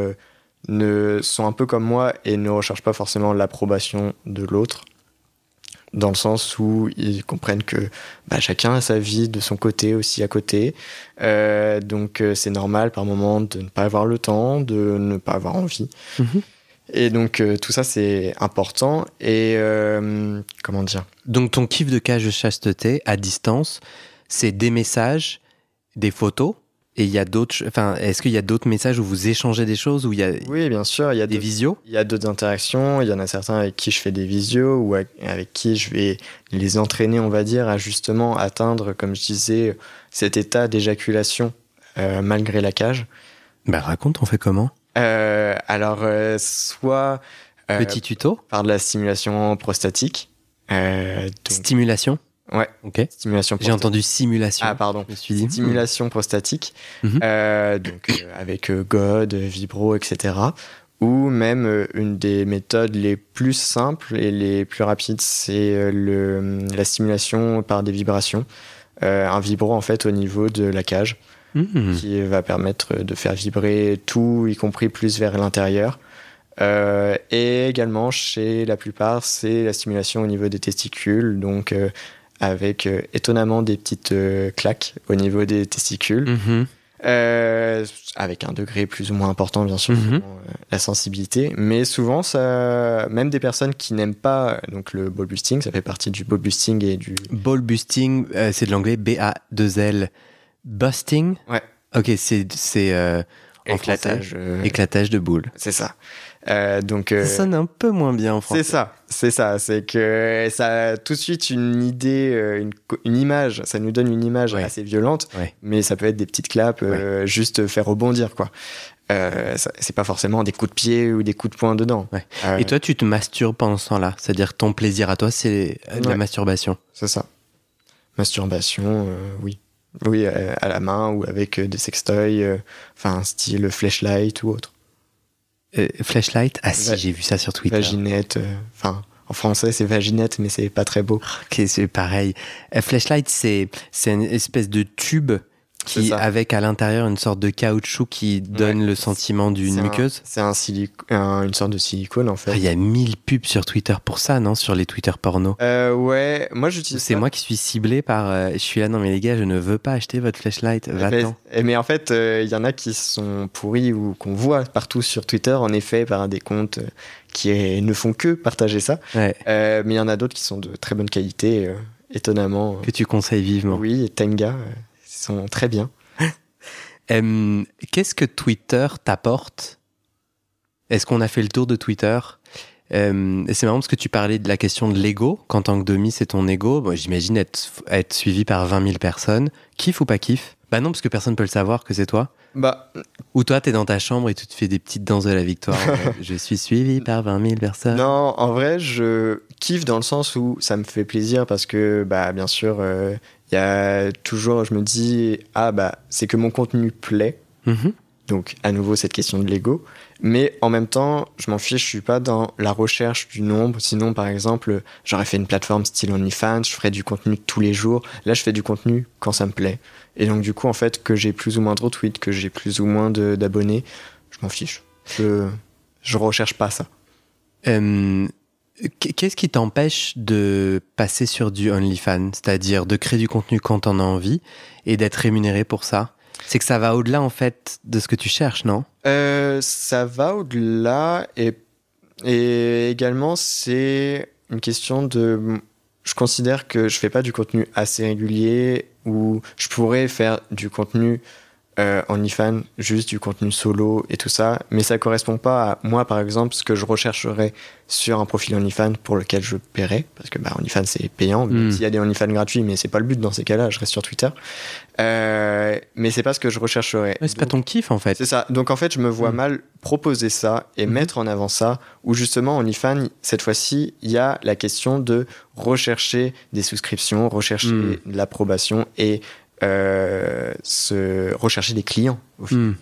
ne sont un peu comme moi et ne recherchent pas forcément l'approbation de l'autre. Dans le sens où ils comprennent que bah, chacun a sa vie de son côté aussi à côté. Euh, donc euh, c'est normal par moment de ne pas avoir le temps, de ne pas avoir envie. Mhm. Et donc euh, tout ça c'est important. Et comment dire? Donc ton kiff de cage de chasteté à distance, c'est des messages, des photos, et il y a d'autres. Enfin, est-ce qu'il y a d'autres messages où vous échangez des choses, où il y a Oui, bien sûr, il y a des visios? Il y a d'autres interactions, il y en a certains avec qui je fais des visios ou avec, qui je vais les entraîner, on va dire, à justement atteindre, comme je disais, cet état d'éjaculation euh, malgré la cage. Bah raconte, on fait comment? Euh, alors, euh, soit euh, Petit tuto, par de la stimulation prostatique. Euh, donc, stimulation? Ouais. Ok. stimulation J'ai entendu simulation. Ah, pardon. Je me suis dit. hmm. Stimulation prostatique, Mhm. euh, donc euh, avec euh, God, Vibro, etc. Ou même une des méthodes les plus simples et les plus rapides, c'est le, la stimulation par des vibrations. Un vibro en fait au niveau de la cage Mhm. qui va permettre de faire vibrer tout, y compris plus vers l'intérieur. Et également, chez la plupart, c'est la stimulation au niveau des testicules, donc avec euh, étonnamment des petites euh, claques au niveau des testicules, Mhm. Euh, avec un degré plus ou moins important, bien sûr, Mhm. selon, euh, la sensibilité. Mais souvent, ça, même des personnes qui n'aiment pas donc le ball busting, ça fait partie du ball busting et du Ball busting, c'est de l'anglais B-A-2-L. Busting? Ouais. Ok, c'est c'est, éclatage. français, éclatage de boules. c'est ça. Euh, donc, euh, Ça sonne un peu moins bien en français. C'est ça, c'est ça, c'est que ça a tout de suite une idée, euh, une, image, ça nous donne une image Ouais. assez violente, Ouais. mais ça peut être des petites claps, euh, juste faire rebondir quoi. Euh, ça- c'est pas forcément des coups de pied ou des coups de poing dedans. Ouais. Euh, Et toi, tu te masturbes pendant ce temps-là? C'est-à-dire ton plaisir à toi, c'est de la Ouais. masturbation? C'est ça. Masturbation, euh, oui. Oui, euh, à la main ou avec euh, des sextoys, euh, enfin style flashlight ou autre. Euh, Flashlight? Ah si, j'ai vu ça sur Twitter. Vaginette, euh, enfin en français c'est vaginette, mais c'est pas très beau. Ok, c'est pareil. Euh, flashlight, c'est c'est une espèce de tube qui, avec à l'intérieur une sorte de caoutchouc qui donne le sentiment d'une un- muqueuse. C'est un un- une sorte de silicone en fait. Ah, Il y a mille pubs sur Twitter pour ça, non? Sur les Twitter porno. Euh, ouais, moi j'utilise C'est moi qui suis ciblé par. euh, je suis là, non mais les gars, je ne veux pas acheter votre flashlight. Mais, Va-t'en. eh, mais en fait, euh, il y en a qui sont pourris ou qu'on voit partout sur Twitter, en effet, par des comptes qui ne font que partager ça. Ouais, mais il y en a d'autres qui sont de très bonne qualité, étonnamment. que tu conseilles vivement. Oui, Tenga, sont très bien. Euh, Qu'est-ce que Twitter t'apporte? Est-ce qu'on a fait le tour de Twitter? Euh, C'est marrant parce que tu parlais de la question de l'ego, qu'en tant que demi, c'est ton ego. Bon, J'imagine être, être suivi par 20 000 personnes. Kiff ou pas kiff? Bah non, parce que personne peut le savoir que c'est toi. Bah, Ou toi, t'es dans ta chambre et tu te fais des petites danses de la victoire. Euh, je suis suivi par 20 000 personnes. non, en vrai, je kiffe dans le sens où ça me fait plaisir parce que, bah, bien sûr, euh, il y a toujours, je me dis, ah, bah, c'est que mon contenu plaît. Mhm. Donc, à nouveau, cette question de l'ego. Mais en même temps, je m'en fiche, je suis pas dans la recherche du nombre. Sinon, par exemple, j'aurais fait une plateforme style OnlyFans, je ferais du contenu tous les jours. Là, je fais du contenu quand ça me plaît. Et donc, du coup, en fait, que j'ai plus ou moins de retweets, que j'ai plus ou moins d'abonnés, je m'en fiche. Je, je recherche pas ça. Euh, Qu'est-ce qui t'empêche de passer sur du OnlyFans, c'est-à-dire de créer du contenu quand t'en as envie et d'être rémunéré pour ça? C'est que ça va au-delà en fait de ce que tu cherches, non? Euh, ça va au-delà et, et également c'est une question de je considère que je fais pas du contenu assez régulier ou je pourrais faire du contenu euh, OnlyFans, juste du contenu solo et tout ça, mais ça correspond pas à moi par exemple ce que je rechercherais sur un profil OnlyFans pour lequel je paierais parce que bah, OnlyFans c'est payant, même Mm. s'il y a des OnlyFans gratuits, mais c'est pas le but dans ces cas-là, je reste sur Twitter. Euh, mais c'est pas ce que je rechercherais. Ouais, C'est pas ton kiff en fait. c'est ça. Donc en fait, je me vois Mm. mal proposer ça et Mhm. mettre en avant ça, où justement, OnlyFans, cette fois-ci, il y a la question de rechercher des souscriptions, rechercher Mm. de l'approbation et se rechercher des clients. Au final. Hmm.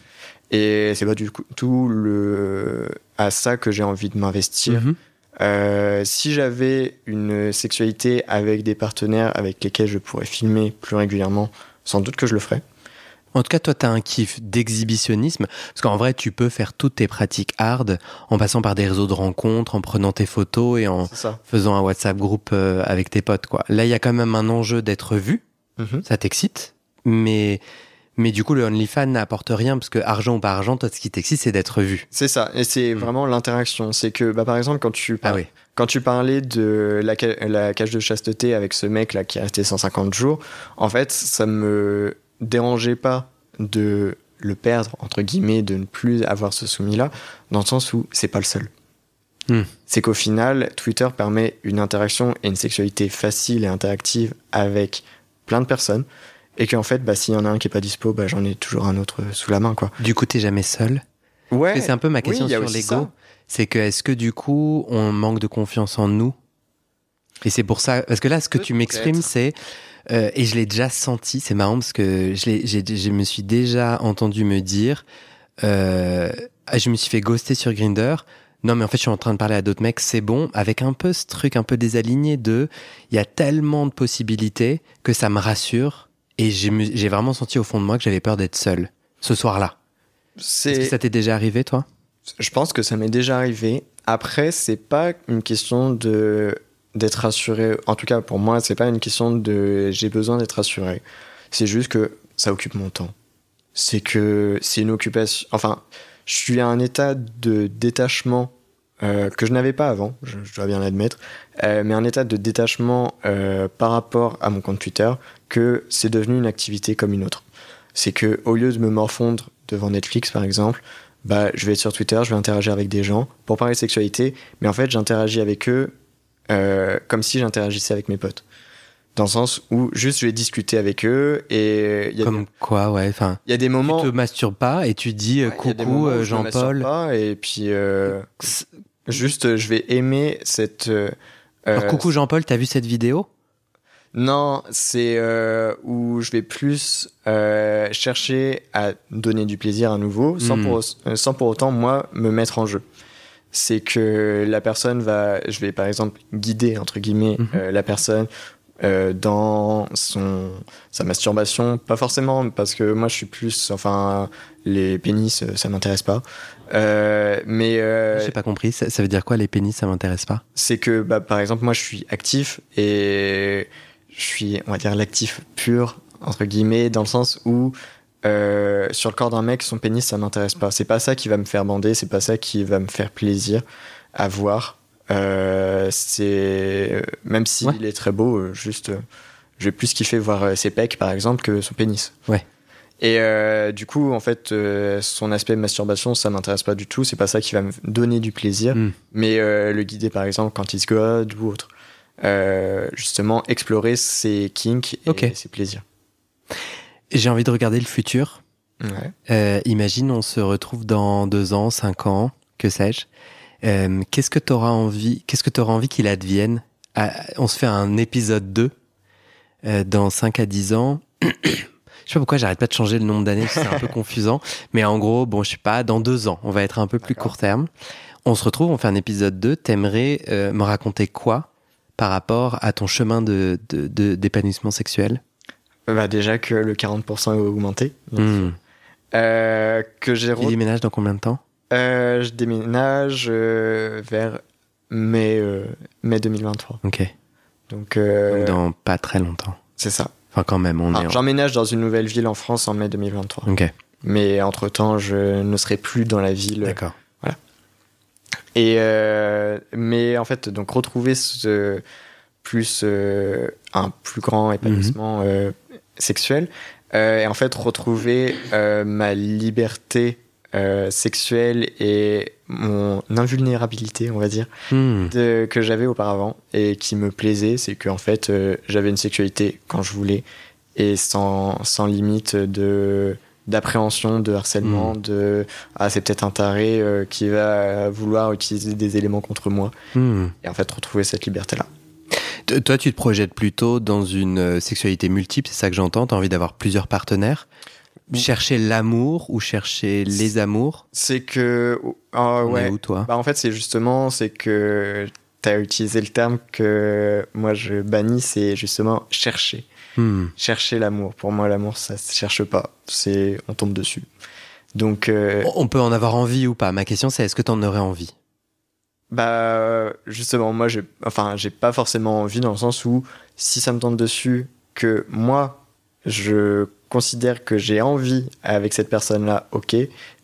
Et c'est pas du coup tout le à ça que j'ai envie de m'investir. Mhm. Euh, si j'avais une sexualité avec des partenaires avec lesquels je pourrais filmer plus régulièrement, sans doute que je le ferais. En tout cas, toi, t'as un kiff d'exhibitionnisme, parce qu'en vrai, tu peux faire toutes tes pratiques hard en passant par des réseaux de rencontres, en prenant tes photos et en faisant un WhatsApp groupe euh, avec tes potes. Quoi. Là, il y a quand même un enjeu d'être vu, Mhm. ça t'excite, mais, mais du coup, le OnlyFans n'apporte rien, parce que argent ou pas argent, toi, ce qui t'excite, c'est d'être vu. C'est ça, et c'est Mm. vraiment l'interaction. C'est que, bah, par exemple, quand tu, Ah par- oui. quand tu parlais de la, ca- la cage de chasteté avec ce mec là qui est resté 150 jours, en fait, ça me dérangeait pas de le perdre, entre guillemets, de ne plus avoir ce soumis-là, dans le sens où c'est pas le seul. Mm. C'est qu'au final, Twitter permet une interaction et une sexualité facile et interactive avec plein de personnes, et qu'en fait, bah, s'il y en a un qui est pas dispo, bah, j'en ai toujours un autre sous la main, quoi. Du coup, t'es jamais seul? Ouais. C'est un peu ma question sur l'ego. C'est que est-ce que du coup, on manque de confiance en nous? Et c'est pour ça. Parce que là, ce que tu m'exprimes, c'est. euh, et je l'ai déjà senti, c'est marrant parce que je, l'ai- je me suis déjà entendu me dire. euh, ah, je me suis fait ghoster sur Grinder. Non, mais en fait, je suis en train de parler à d'autres mecs, c'est bon, avec un peu ce truc un peu désaligné de, il y a tellement de possibilités que ça me rassure et j'ai vraiment senti au fond de moi que j'avais peur d'être seul ce soir-là. Est-ce que ça t'est déjà arrivé, toi? Je pense que ça m'est déjà arrivé. Après, c'est pas une question de d'être rassuré. En tout cas, pour moi, c'est pas une question de j'ai besoin d'être rassuré. C'est juste que ça occupe mon temps. C'est que c'est une occupation. Enfin, je suis à un état de détachement euh, que je n'avais pas avant, je, je dois bien l'admettre, euh, mais un état de détachement euh, par rapport à mon compte Twitter que c'est devenu une activité comme une autre. C'est que au lieu de me morfondre devant Netflix par exemple, bah je vais être sur Twitter, je vais interagir avec des gens pour parler de sexualité, mais en fait j'interagis avec eux euh, comme si j'interagissais avec mes potes. Dans le sens où juste je vais discuter avec eux et il y a Comme quoi, ouais. Enfin, il y a des moments. tu te masturbes pas et tu dis euh, Ouais, des coucou euh, je Jean-Paul. Et puis, euh, juste, je vais aimer cette. euh, Alors, coucou Jean-Paul, t'as vu cette vidéo? Non, c'est euh, où je vais plus chercher à donner du plaisir à nouveau, sans, Hmm. pour, sans pour autant, moi, me mettre en jeu. C'est que la personne va. Je vais, par exemple, guider, entre guillemets, Mhm. euh, la personne. Euh, dans son sa masturbation pas forcément parce que moi je suis plus enfin les pénis euh, ça m'intéresse pas Euh, mais euh, J'ai pas compris. Ça, ça veut dire quoi les pénis Ça m'intéresse pas? c'est que bah, par exemple moi je suis actif et je suis on va dire l'actif pur entre guillemets dans le sens où euh, sur le corps d'un mec son pénis ça m'intéresse pas c'est pas ça qui va me faire bander c'est pas ça qui va me faire plaisir à voir Euh, c'est même s'il Ouais. est très beau euh, juste euh, je vais plus kiffer voir euh, ses pecs par exemple que son pénis Ouais. et euh, du coup en fait euh, son aspect masturbation ça m'intéresse pas du tout c'est pas ça qui va me donner du plaisir Hmm. mais euh, le guider par exemple quand il se god ou autre. Euh, justement, explorer ses kinks et ses plaisirs. J'ai envie de regarder le futur. Ouais. Euh, imagine, on se retrouve dans deux ans, cinq ans, que sais-je. Euh, qu'est-ce que tu auras envie, qu'est-ce que tu envie qu'il advienne? Ah, On se fait un épisode 2 euh, dans 5 à 10 ans. je sais pas pourquoi j'arrête pas de changer le nombre d'années, c'est un peu confusant. Mais en gros, bon, je sais pas, dans deux ans, on va être un peu plus court terme. On se retrouve, on fait un épisode 2. T'aimerais euh, me raconter quoi par rapport à ton chemin de, de- de- d'épanouissement sexuel? Bah déjà que le 40% est augmenté. Hmm. Euh, que j'ai déménages dans combien de temps? Euh, je déménage euh, vers mai, euh, mai 2023. Ok. Donc Donc dans pas très longtemps. c'est ça. Enfin, quand même, on Enfin, est. J'emménage dans une nouvelle ville en France en mai 2023. Ok, Mais entre temps, je ne serai plus dans la ville. d'accord. Et euh, mais en fait, donc retrouver ce plus un plus grand épanouissement euh, sexuel et en fait retrouver ma liberté euh, sexuelle et mon invulnérabilité, on va dire, Hmm. de- que j'avais auparavant et qui me plaisait, c'est qu'en fait euh, j'avais une sexualité quand je voulais et sans, sans limite de d'appréhension, de harcèlement, de ah c'est peut-être un taré euh, qui va vouloir utiliser des éléments contre moi Hmm. et en fait retrouver cette liberté là. T- Toi, tu te projettes plutôt dans une sexualité multiple, c'est ça que j'entends? T'as envie d'avoir plusieurs partenaires? Chercher l'amour ou chercher les amours? C'est que est ouais où, toi? Bah en fait c'est justement c'est que tu as utilisé le terme que moi je bannis c'est justement chercher. Hmm. chercher l'amour. Pour moi, l'amour, ça se cherche pas. C'est, on tombe dessus. Donc, euh, On peut en avoir envie ou pas. Ma question, c'est est-ce que t'en aurais envie? Bah, justement, moi, j'ai, enfin, j'ai pas forcément envie dans le sens où si ça me tombe dessus, que moi, je considère que j'ai envie avec cette personne-là, ok,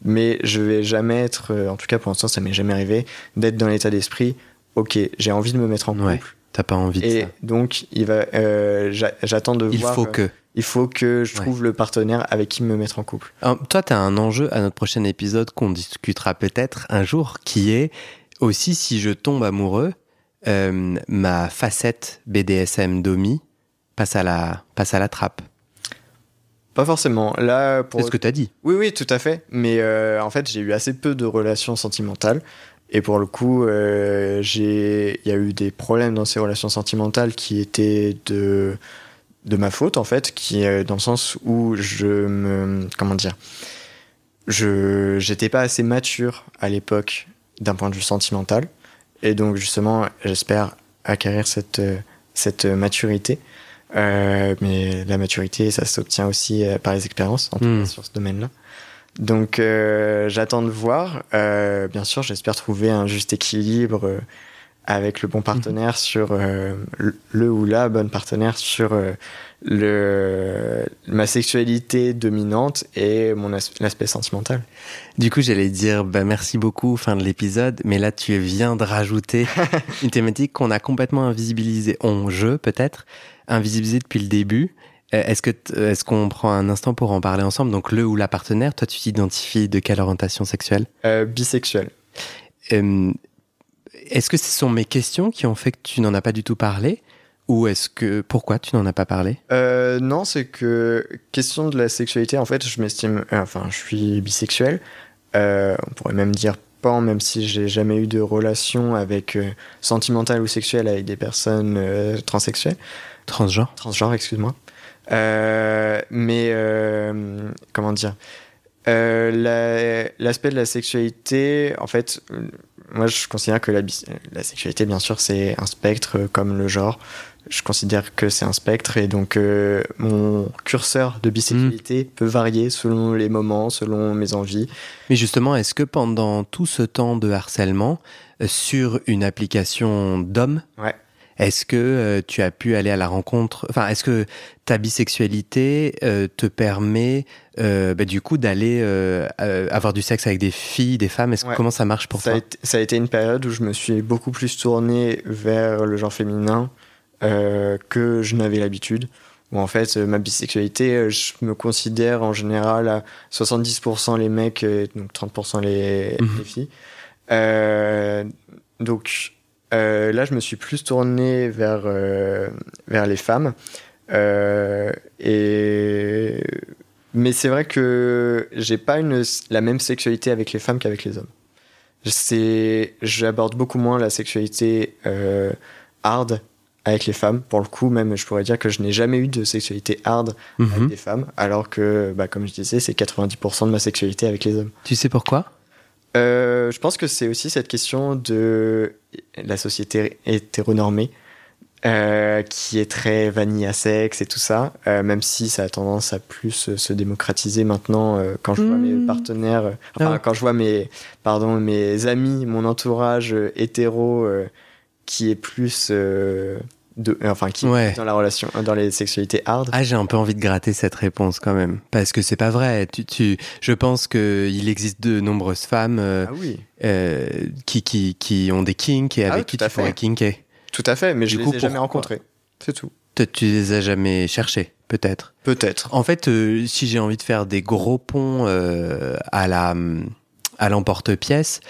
mais je vais jamais être, euh, en tout cas pour l'instant, ça m'est jamais arrivé, d'être dans l'état d'esprit, ok, j'ai envie de me mettre en couple. Ouais, T'as pas envie de Et ça donc, il va, euh, j'a- j'attends de Il voir. faut euh, que. Il faut que je Ouais. trouve le partenaire avec qui me mettre en couple. Alors, toi, tu as un enjeu à notre prochain épisode qu'on discutera peut-être un jour, qui est aussi si je tombe amoureux, euh, ma facette BDSM Domi passe à la, passe à la trappe. Pas forcément. Là, pour... C'est ce que tu as dit. Oui, oui, tout à fait. Mais euh, en fait, j'ai eu assez peu de relations sentimentales. Et pour le coup, euh, j'ai... il y a eu des problèmes dans ces relations sentimentales qui étaient de, de ma faute, en fait, qui, euh, dans le sens où je me. Comment dire je j'étais pas assez mature à l'époque d'un point de vue sentimental. Et donc, justement, j'espère acquérir cette, cette maturité. Euh, mais la maturité, ça s'obtient aussi euh, par les expériences, en tout Hmm. cas sur ce domaine-là. Donc, euh, j'attends de voir. Euh, bien sûr, j'espère trouver un juste équilibre euh, avec le bon partenaire sur euh, le- le ou la bonne partenaire sur euh, le ma sexualité dominante et mon as- l'aspect sentimental. Du coup, j'allais dire bah, merci beaucoup, fin de l'épisode, mais là, tu viens de rajouter une thématique qu'on a complètement invisibilisée, on, je peut-être, invisibilisée depuis le début. Euh, Est-ce que t- est-ce qu'on prend un instant pour en parler ensemble? Donc, le ou la partenaire, toi, tu t'identifies de quelle orientation sexuelle? Euh, bisexuel. Euh, Est-ce que ce sont mes questions qui ont fait que tu n'en as pas du tout parlé? Ou est-ce que. Pourquoi tu n'en as pas parlé? Euh, non, c'est que question de la sexualité, en fait, je m'estime, euh, enfin, je suis bisexuel. Euh, on pourrait même dire pan, même si j'ai jamais eu de relation avec sentimentale ou sexuelle avec des personnes transsexuelles, Transgenre transgenres, excuse-moi. Mais comment dire? Euh, la- L'aspect de la sexualité, en fait, moi, je considère que la, sexualité, bien sûr, c'est un spectre comme le genre je considère que c'est un spectre et donc euh, mon curseur de bisexualité peut varier selon les moments, selon mes envies. Mais justement, est-ce que pendant tout ce temps de harcèlement, euh, sur une application d'hommes, Ouais. est-ce que euh, tu as pu aller à la rencontre Enfin, est-ce que ta bisexualité te permet, bah, du coup, d'aller avoir du sexe avec des filles, des femmes? Que comment ça marche pour ça, a toi? été, ça a été une période où je me suis beaucoup plus tourné vers le genre féminin euh, que je n'avais l'habitude. Où en fait, euh, ma bisexualité, euh, je me considère en général à 70% les mecs et donc 30% les, Mhm. les filles. Euh, donc là, je me suis plus tourné vers, vers les femmes. Et... Mais c'est vrai que j'ai pas une, la même sexualité avec les femmes qu'avec les hommes. C'est, j'aborde beaucoup moins la sexualité euh, hard avec les femmes. Pour le coup, même, je pourrais dire que je n'ai jamais eu de sexualité hard avec Mhm. des femmes, alors que, bah, comme je disais, c'est 90% de ma sexualité avec les hommes. Tu sais pourquoi? Euh, je pense que c'est aussi cette question de la société hétéronormée, euh, qui est très vanille à sexe et tout ça, euh, même si ça a tendance à plus euh, se démocratiser maintenant euh, quand je vois Mmh. mes partenaires, euh, enfin Ah. quand je vois mes, pardon, mes amis, mon entourage hétéro qui est plus euh, de, euh, enfin qui Ouais. dans la relation, dans les sexualités hard. Ah, j'ai un peu envie de gratter cette réponse quand même, parce que c'est pas vrai. Tu, tu, je pense que il existe de nombreuses femmes euh, Ah oui, euh, qui, qui, qui ont des kinks et Ah avec oui, qui tu pourrais kinker. tout à fait, mais Du je coup, les ai jamais rencontrés. C'est tout. Tu les as jamais cherchés, peut-être. Peut-être. En fait, euh, si j'ai envie de faire des gros ponts euh, à la à l'emporte-pièce,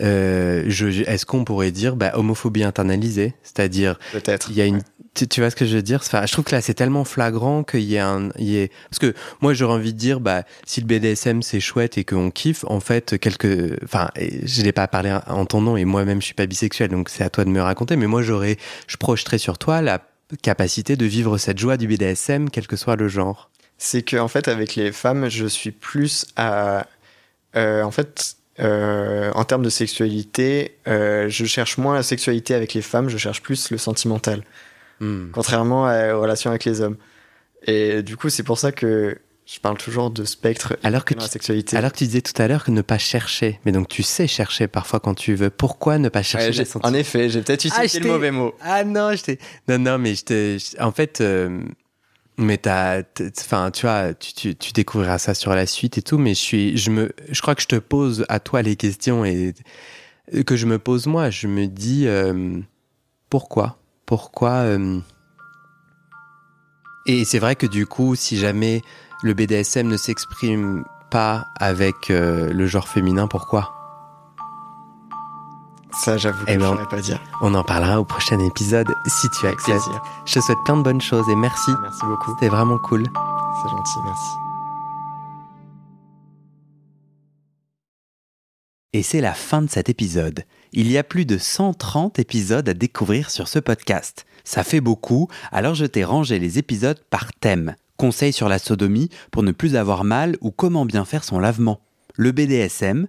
euh, est-ce qu'on pourrait dire bah, homophobie internalisée, c'est-à-dire Peut-être. il y a une tu, tu vois ce que je veux dire? Enfin, je trouve que là c'est tellement flagrant qu'il y a un il y ait... parce que moi j'aurais envie de dire bah si le BDSM c'est chouette et qu'on kiffe en fait quelques enfin je l'ai pas parlé en ton nom et moi-même je suis pas bisexuel donc c'est à toi de me raconter mais moi j'aurais je projeterais sur toi la capacité de vivre cette joie du BDSM quel que soit le genre. C'est que en fait avec les femmes je suis plus à euh, en fait euh, en termes de sexualité euh, je cherche moins la sexualité avec les femmes je cherche plus le sentimental Hmm. contrairement à- aux relations avec les hommes et du coup c'est pour ça que je parle toujours de spectre Alors que dans la tu- sexualité Alors que tu disais tout à l'heure que ne pas chercher, mais donc tu sais chercher parfois quand tu veux. Pourquoi ne pas chercher Ouais, les en effet j'ai peut-être Ah, utilisé je le mauvais mot Ah non, je. Non, non, mais je- En fait, euh, mais t'as. Enfin, tu vois, tu, tu, tu découvriras ça sur la suite et tout, mais je suis. Je me. Je crois que je te pose à toi les questions et que je me pose moi. Je me dis euh, pourquoi, pourquoi. euh, Et c'est vrai que du coup, si jamais le BDSM ne s'exprime pas avec euh, le genre féminin, pourquoi? Ça j'avoue que Eh je ben, saurais pas dire On en parlera au prochain épisode si tu avec acceptes. plaisir Je te souhaite plein de bonnes choses et merci. merci beaucoup C'était vraiment cool. c'est gentil merci Et c'est la fin de cet épisode. Il y a plus de 130 épisodes à découvrir sur ce podcast. Ça fait beaucoup, alors je t'ai rangé les épisodes par thème. Conseils sur la sodomie pour ne plus avoir mal ou comment bien faire son lavement. le BDSM,